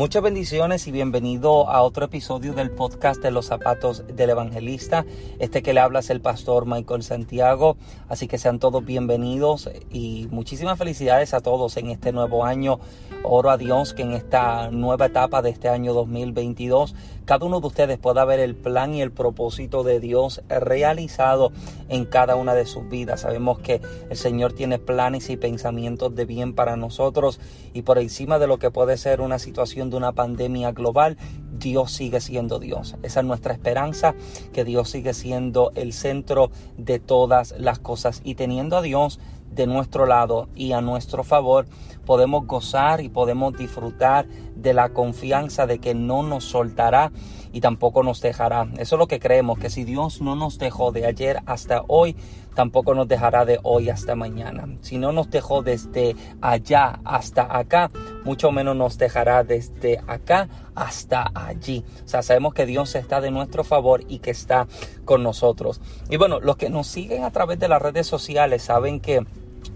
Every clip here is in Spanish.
Muchas bendiciones y bienvenido a otro episodio del podcast de los zapatos del evangelista. Este que le habla es el pastor Michael Santiago, así que sean todos bienvenidos y muchísimas felicidades a todos en este nuevo año. Oro a Dios que en esta nueva etapa de este año 2022 cada uno de ustedes pueda ver el plan y el propósito de Dios realizado en cada una de sus vidas. Sabemos que el Señor tiene planes y pensamientos de bien para nosotros y por encima de lo que puede ser una situación una pandemia global, Dios sigue siendo Dios. Esa es nuestra esperanza, que Dios sigue siendo el centro de todas las cosas. Y teniendo a Dios de nuestro lado y a nuestro favor, podemos gozar y podemos disfrutar de la confianza de que no nos soltará y tampoco nos dejará. Eso es lo que creemos, que si Dios no nos dejó de ayer hasta hoy, tampoco nos dejará de hoy hasta mañana. Si no nos dejó desde allá hasta acá, mucho menos nos dejará desde acá hasta allí. O sea, sabemos que Dios está de nuestro favor y que está con nosotros. Y bueno, los que nos siguen a través de las redes sociales saben que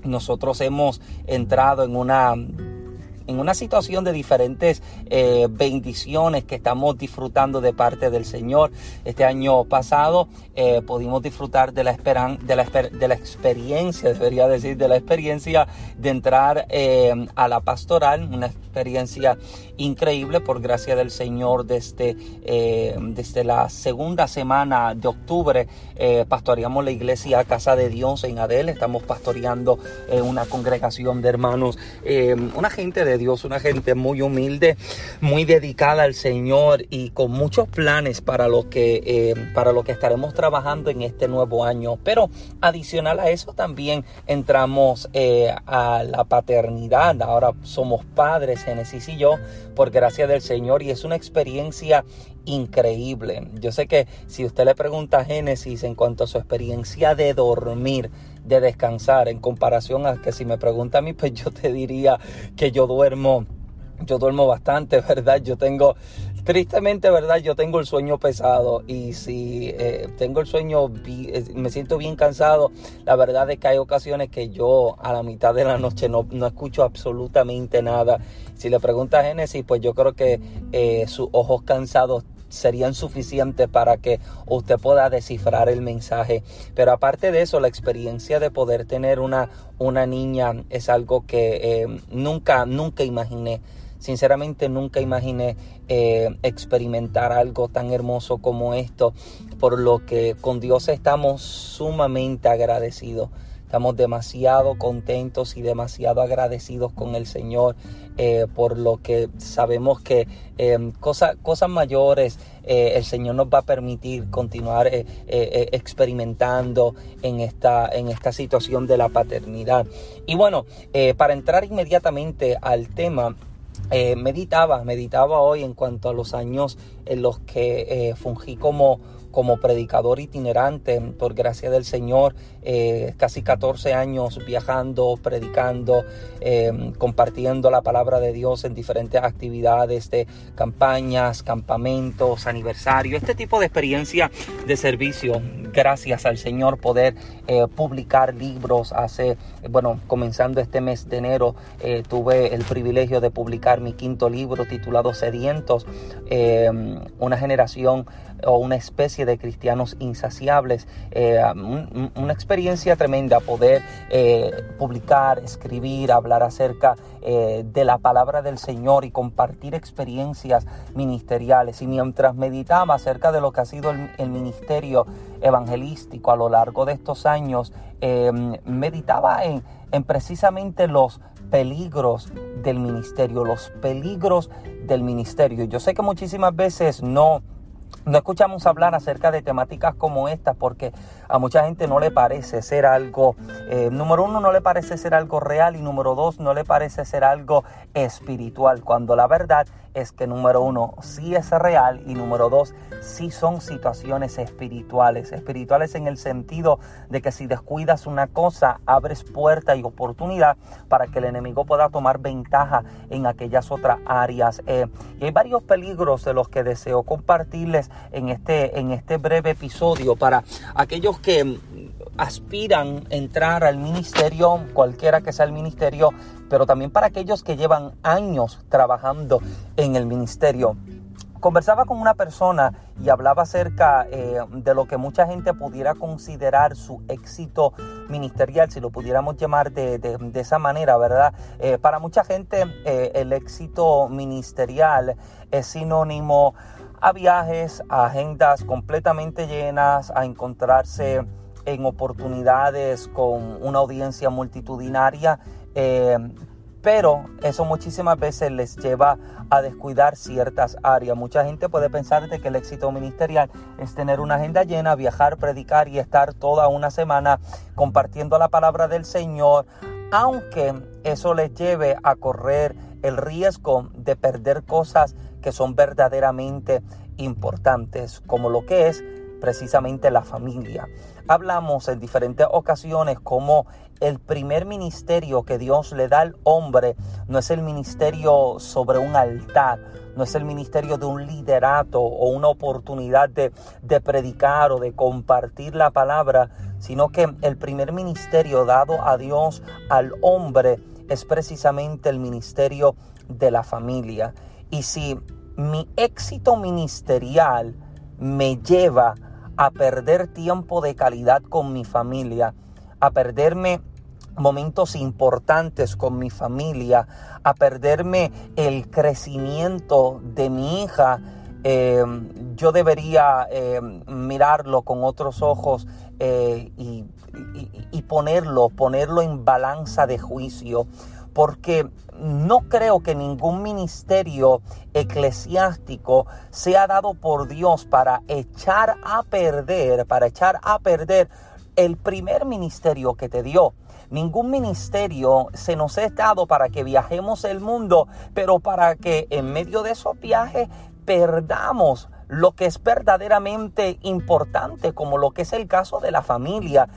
nosotros hemos entrado en una en una situación de diferentes eh, bendiciones que estamos disfrutando de parte del Señor. Este año pasado eh, pudimos disfrutar de la, esperan, de, la, de la experiencia, debería decir, de la experiencia de entrar eh, a la pastoral, una experiencia increíble por gracia del Señor desde, desde la segunda semana de octubre. pastoreamos la iglesia Casa de Dios en Adel, estamos pastoreando una congregación de hermanos, una gente de Dios, una gente muy humilde, muy dedicada al Señor y con muchos planes para lo que, eh, para que estaremos trabajando en este nuevo año. Pero adicional a eso también entramos eh, a la paternidad. Ahora somos padres, Génesis y yo, por gracia del Señor y es una experiencia increíble. Yo sé que si usted le pregunta a Génesis en cuanto a su experiencia de dormir, de descansar, en comparación a que si me pregunta a mí, pues yo te diría que yo duermo, yo duermo bastante, ¿verdad? Yo tengo, tristemente, ¿verdad? Yo tengo el sueño pesado y si eh, tengo el sueño, eh, me siento bien cansado, la verdad es que hay ocasiones que yo a la mitad de la noche no, no escucho absolutamente nada. Si le pregunta a Génesis, pues yo creo que eh, sus ojos cansados serían suficientes para que usted pueda descifrar el mensaje. Pero aparte de eso, la experiencia de poder tener una, una niña es algo que eh, nunca, nunca imaginé. Sinceramente nunca imaginé eh, experimentar algo tan hermoso como esto, por lo que con Dios estamos sumamente agradecidos. Estamos demasiado contentos y demasiado agradecidos con el Señor eh, por lo que sabemos que eh, cosas mayores eh, el Señor nos va a permitir continuar experimentando en esta, en esta situación de la paternidad. Y bueno, para entrar inmediatamente al tema, meditaba, meditaba hoy en cuanto a los años en los que fungí como como predicador itinerante, por gracia del Señor, eh, casi 14 años viajando, predicando, eh, compartiendo la palabra de Dios en diferentes actividades de campañas, campamentos, aniversarios, este tipo de experiencia de servicio. Gracias al Señor poder eh, publicar libros. Hace, bueno, comenzando este mes de enero, tuve el privilegio de publicar mi quinto libro titulado Sedientos, una generación o una especie de cristianos insaciables. Eh, una experiencia tremenda poder eh, publicar, escribir, hablar acerca eh, de la palabra del Señor y compartir experiencias ministeriales. Y mientras meditaba acerca de lo que ha sido el, ministerio evangelístico a lo largo de estos años, meditaba en, en precisamente los peligros del ministerio, los peligros del ministerio. Yo sé que muchísimas veces no no escuchamos hablar acerca de temáticas como esta porque a mucha gente no le parece ser algo, eh, número uno, no le parece ser algo real y número dos, no le parece ser algo espiritual, cuando la verdad es que número uno, sí es real y número dos, sí son situaciones espirituales. Espirituales en el sentido de que si descuidas una cosa, abres puerta y oportunidad para que el enemigo pueda tomar ventaja en aquellas otras áreas. Eh, y hay varios peligros de los que deseo compartirles en este, en este breve episodio para aquellos que aspiran a entrar al ministerio, cualquiera que sea el ministerio, pero también para aquellos que llevan años trabajando en el ministerio. Conversaba con una persona y hablaba acerca eh, de lo que mucha gente pudiera considerar su éxito ministerial, si lo pudiéramos llamar de, esa manera, ¿verdad? Eh, para mucha gente eh, el éxito ministerial es sinónimo a viajes, a agendas completamente llenas, a encontrarse en oportunidades con una audiencia multitudinaria, eh, pero eso muchísimas veces les lleva a descuidar ciertas áreas. Mucha gente puede pensar de que el éxito ministerial es tener una agenda llena, viajar, predicar y estar toda una semana compartiendo la palabra del Señor, aunque eso les lleve a correr el riesgo de perder cosas que son verdaderamente importantes, como lo que es precisamente la familia. Hablamos en diferentes ocasiones como el primer ministerio que Dios le da al hombre no es el ministerio sobre un altar, no es el ministerio de un liderato o una oportunidad de, de, predicar o de compartir la palabra, sino que el primer ministerio dado a Dios al hombre es precisamente el ministerio de la familia. Y si mi éxito ministerial me lleva a perder tiempo de calidad con mi familia, a perderme momentos importantes con mi familia, a perderme el crecimiento de mi hija, em, yo debería em, mirarlo con otros ojos eh, y, y ponerlo, ponerlo en balanza de juicio, porque no creo que ningún ministerio eclesiástico sea dado por Dios para echar a perder, para echar a perder el primer ministerio que te dio. Ningún ministerio se nos ha dado para que viajemos el mundo, pero para que en medio de esos viajes perdamos lo que es verdaderamente importante, como lo que es el caso de la familia.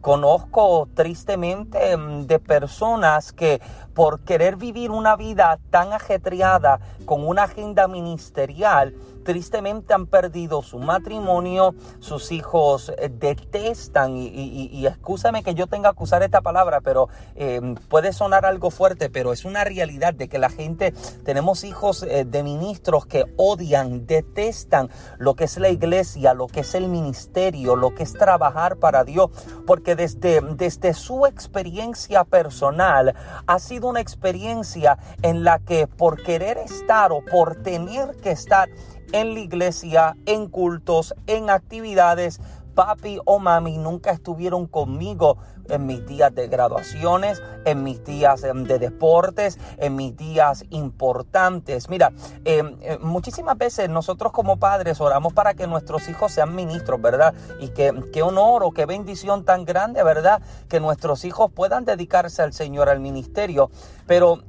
Conozco tristemente mm, de personas que por querer vivir una vida tan ajetreada con una agenda ministerial, tristemente han perdido su matrimonio, sus hijos eh, detestan, y, y, escúchame que yo tenga que usar esta palabra, pero eh, puede sonar algo fuerte, pero es una realidad de que la gente, tenemos hijos eh, de ministros que odian, detestan lo que es la iglesia, lo que es el ministerio, lo que es trabajar para Dios, porque desde, desde su experiencia personal ha sido una experiencia en la que por querer estar o por tener que estar, en la iglesia, en cultos, en actividades. Papi o mami nunca estuvieron conmigo en mis días de graduaciones, en mis días em, de deportes, en mis días importantes. Mira, em, eh, muchísimas veces nosotros como padres oramos para que nuestros hijos sean ministros, ¿verdad? Y que qué honor o qué bendición tan grande, ¿verdad? Que nuestros hijos puedan dedicarse al Señor, al ministerio. Pero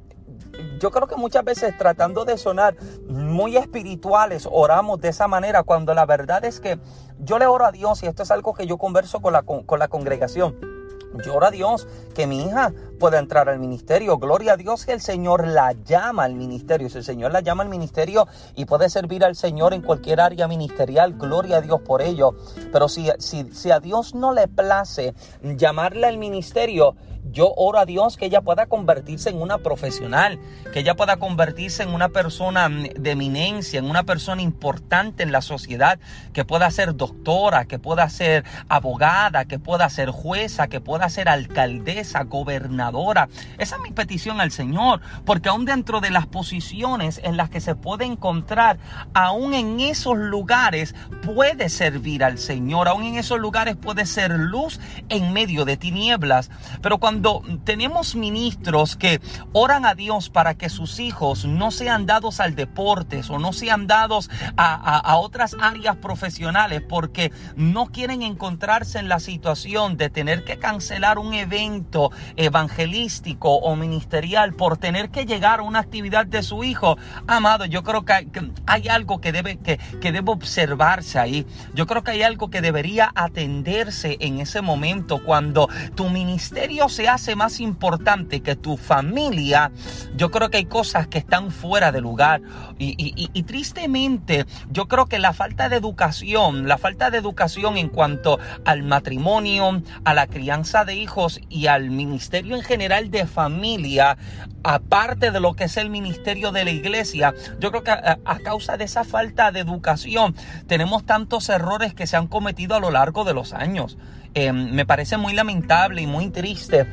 yo creo que muchas veces tratando de sonar muy espirituales oramos de esa manera cuando la verdad es que yo le oro a Dios y esto es algo que yo converso con la, con la congregación. Yo oro a Dios que mi hija pueda entrar al ministerio. Gloria a Dios que el Señor la llama al ministerio. Si el Señor la llama al ministerio y puede servir al Señor en cualquier área ministerial, gloria a Dios por ello. Pero si, si, si a Dios no le place llamarle al ministerio, yo oro a Dios que ella pueda convertirse en una profesional, que ella pueda convertirse en una persona de eminencia, en una persona importante en la sociedad, que pueda ser doctora, que pueda ser abogada, que pueda ser jueza, que pueda ser alcaldesa, gobernadora. Esa es mi petición al Señor, porque aún dentro de las posiciones en las que se puede encontrar, aún en esos lugares puede servir al Señor, aún en esos lugares puede ser luz en medio de tinieblas. Pero cuando tenemos ministros que oran a Dios para que sus hijos no sean dados al deporte o no sean dados a, otras áreas profesionales porque no quieren encontrarse en la situación de tener que cancelar un evento evangelístico evangelístico o ministerial por tener que llegar a una actividad de su hijo, amado, yo creo que hay, algo que debe, que, que debe observarse ahí. Yo creo que hay algo que debería atenderse en ese momento cuando tu ministerio se hace más importante que tu familia. Yo creo que hay cosas que están fuera de lugar y, y tristemente yo creo que la falta de educación, la falta de educación en cuanto al matrimonio, a la crianza de hijos y al ministerio en general de familia, aparte de lo que es el ministerio de la iglesia, yo creo que a, causa de esa falta de educación tenemos tantos errores que se han cometido a lo largo de los años. Eh, me parece muy lamentable y muy triste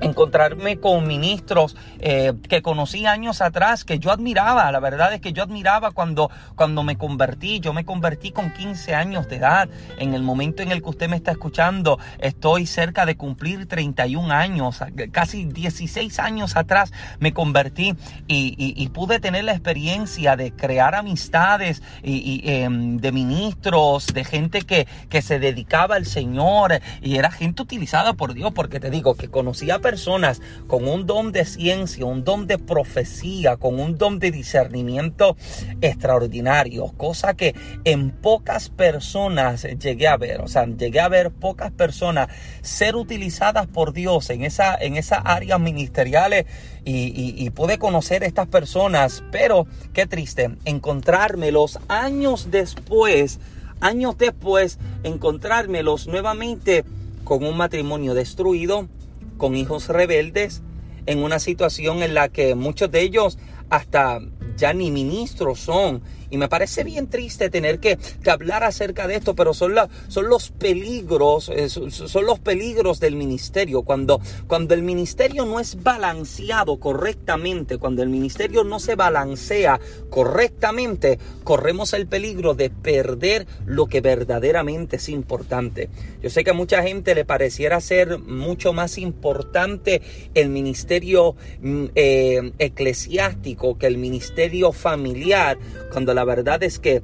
encontrarme con ministros eh, que conocí años atrás, que yo admiraba. La verdad es que yo admiraba cuando, cuando me convertí. Yo me convertí con 15 años de edad. En el momento en el que usted me está escuchando, estoy cerca de cumplir 31 años. Casi 16 años atrás me convertí y, pude tener la experiencia de crear amistades y, em, de ministros, de gente que, que se dedicaba al Señor y era gente utilizada por Dios, porque te digo que conocía personas con un don de ciencia, un don de profecía, con un don de discernimiento extraordinario, cosa que en pocas personas llegué a ver, o sea, llegué a ver pocas personas ser utilizadas por Dios en esa, en esas áreas ministeriales y, y, pude conocer a estas personas, pero qué triste encontrármelos años después, años después, encontrármelos nuevamente con un matrimonio destruido, con hijos rebeldes en una situación en la que muchos de ellos hasta ya ni ministros son y me parece bien triste tener que, hablar acerca de esto, pero son, son los peligros, eh, son, los peligros del ministerio. Cuando, cuando el ministerio no es balanceado correctamente, cuando el ministerio no se balancea correctamente, corremos el peligro de perder lo que verdaderamente es importante. Yo sé que a mucha gente le pareciera ser mucho más importante el ministerio mm, eh, eclesiástico que el ministerio familiar, cuando la verdad es que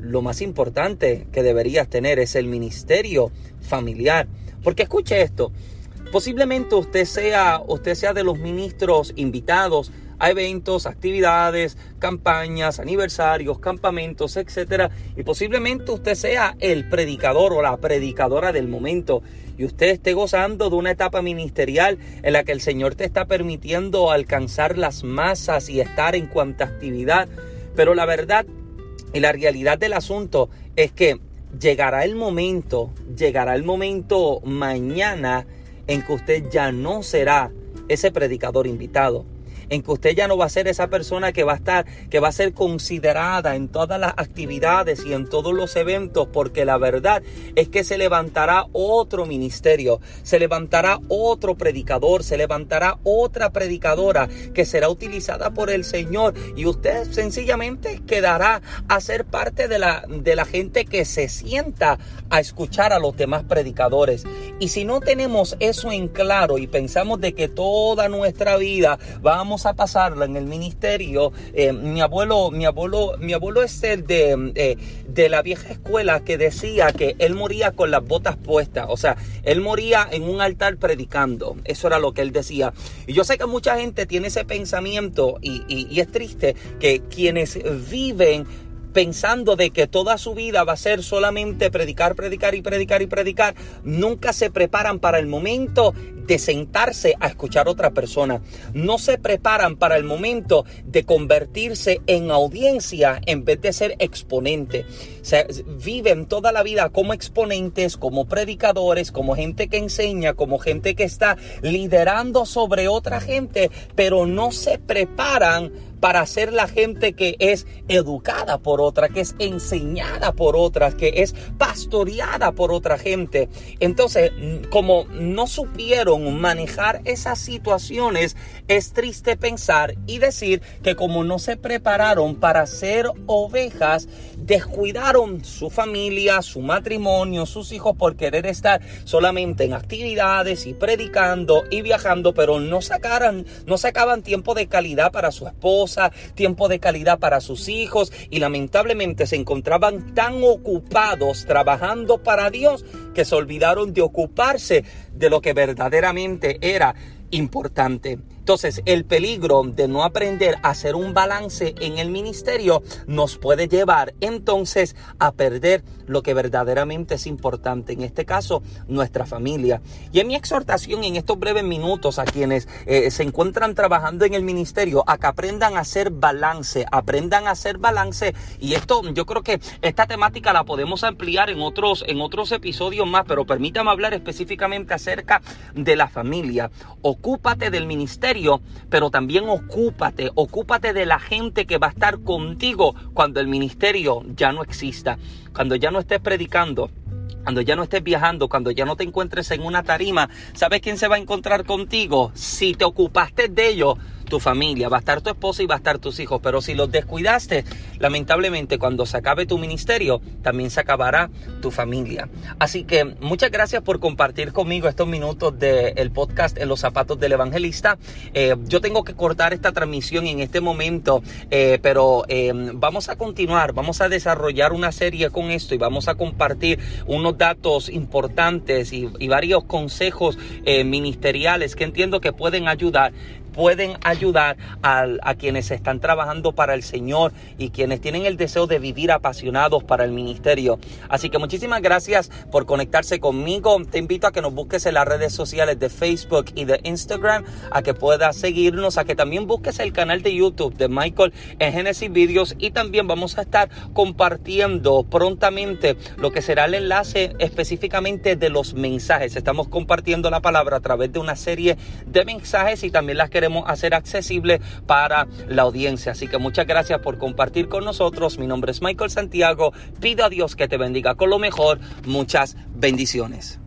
lo más importante que deberías tener es el ministerio familiar. Porque escuche esto, posiblemente usted sea, usted sea de los ministros invitados a eventos, actividades, campañas, aniversarios, campamentos, etcétera, y posiblemente usted sea el predicador o la predicadora del momento y usted esté gozando de una etapa ministerial en la que el Señor te está permitiendo alcanzar las masas y estar en cuanta actividad. Pero la verdad y la realidad del asunto es que llegará el momento, llegará el momento mañana en que usted ya no será ese predicador invitado en que usted ya no va a ser esa persona que va a estar, que va a ser considerada en todas las actividades y en todos los eventos, porque la verdad es que se levantará otro ministerio, se levantará otro predicador, se levantará otra predicadora que será utilizada por el Señor y usted sencillamente quedará a ser parte de la, de la gente que se sienta a escuchar a los demás predicadores. Y si no tenemos eso en claro y pensamos de que toda nuestra vida vamos a pasarla en el ministerio. Eh, mi abuelo, mi abuelo, mi abuelo es el de, eh, de la vieja escuela que decía que él moría con las botas puestas. O sea, él moría en un altar predicando. Eso era lo que él decía. Y yo sé que mucha gente tiene ese pensamiento y, y es triste que quienes viven pensando de que toda su vida va a ser solamente predicar, predicar y predicar y predicar, nunca se preparan para el momento de sentarse a escuchar a otra persona. No se preparan para el momento de convertirse en audiencia en vez de ser exponente. Viven toda la vida como exponentes, como predicadores, como gente que enseña, como gente que está liderando sobre otra gente, pero no se preparan para ser la gente que es educada por otra, que es enseñada por otras, que es pastoreada por otra gente. Entonces, como no supieron manejar esas situaciones, es triste pensar y decir que como no se prepararon para ser ovejas, descuidaron su familia, su matrimonio, sus hijos por querer estar solamente en actividades y predicando y viajando, pero no sacaran, no sacaban tiempo de calidad para su esposa, tiempo de calidad para sus hijos y lamentablemente se encontraban tan ocupados trabajando para Dios que se olvidaron de ocuparse de lo que verdaderamente era importante. Entonces, el peligro de no aprender a hacer un balance en el ministerio nos puede llevar entonces a perder lo que verdaderamente es importante, en este caso, nuestra familia. Y en mi exhortación en estos breves minutos a quienes eh, se encuentran trabajando en el ministerio, a que aprendan a hacer balance, aprendan a hacer balance. Y esto, yo creo que esta temática la podemos ampliar en otros, en otros episodios más, pero permítame hablar específicamente acerca de la familia. Ocúpate del ministerio pero también ocúpate, ocúpate de la gente que va a estar contigo cuando el ministerio ya no exista, cuando ya no estés predicando, cuando ya no estés viajando, cuando ya no te encuentres en una tarima, ¿sabes quién se va a encontrar contigo? Si te ocupaste de ellos, tu familia, va a estar tu esposa y va a estar tus hijos. Pero si los descuidaste, lamentablemente cuando se acabe tu ministerio, también se acabará tu familia. Así que muchas gracias por compartir conmigo estos minutos del podcast En los zapatos del evangelista. Eh, yo tengo que cortar esta transmisión en este momento, eh, pero eh, vamos a continuar, vamos a desarrollar una serie con esto y vamos a compartir unos datos importantes y, y varios consejos ministeriales que entiendo que pueden ayudar pueden ayudar a, a, quienes están trabajando para el Señor y quienes tienen el deseo de vivir apasionados para el ministerio. Así que muchísimas gracias por conectarse conmigo. Te invito a que nos busques en las redes sociales de Facebook y de Instagram, a que puedas seguirnos, a que también busques el canal de YouTube de Michael en Genesis Videos y también vamos a estar compartiendo prontamente lo que será el enlace específicamente de los mensajes. Estamos compartiendo la palabra a través de una serie de mensajes y también las hacer accesible para la audiencia. Así que muchas gracias por compartir con nosotros. Mi nombre es Michael Santiago. Pido a Dios que te bendiga con lo mejor. Muchas bendiciones.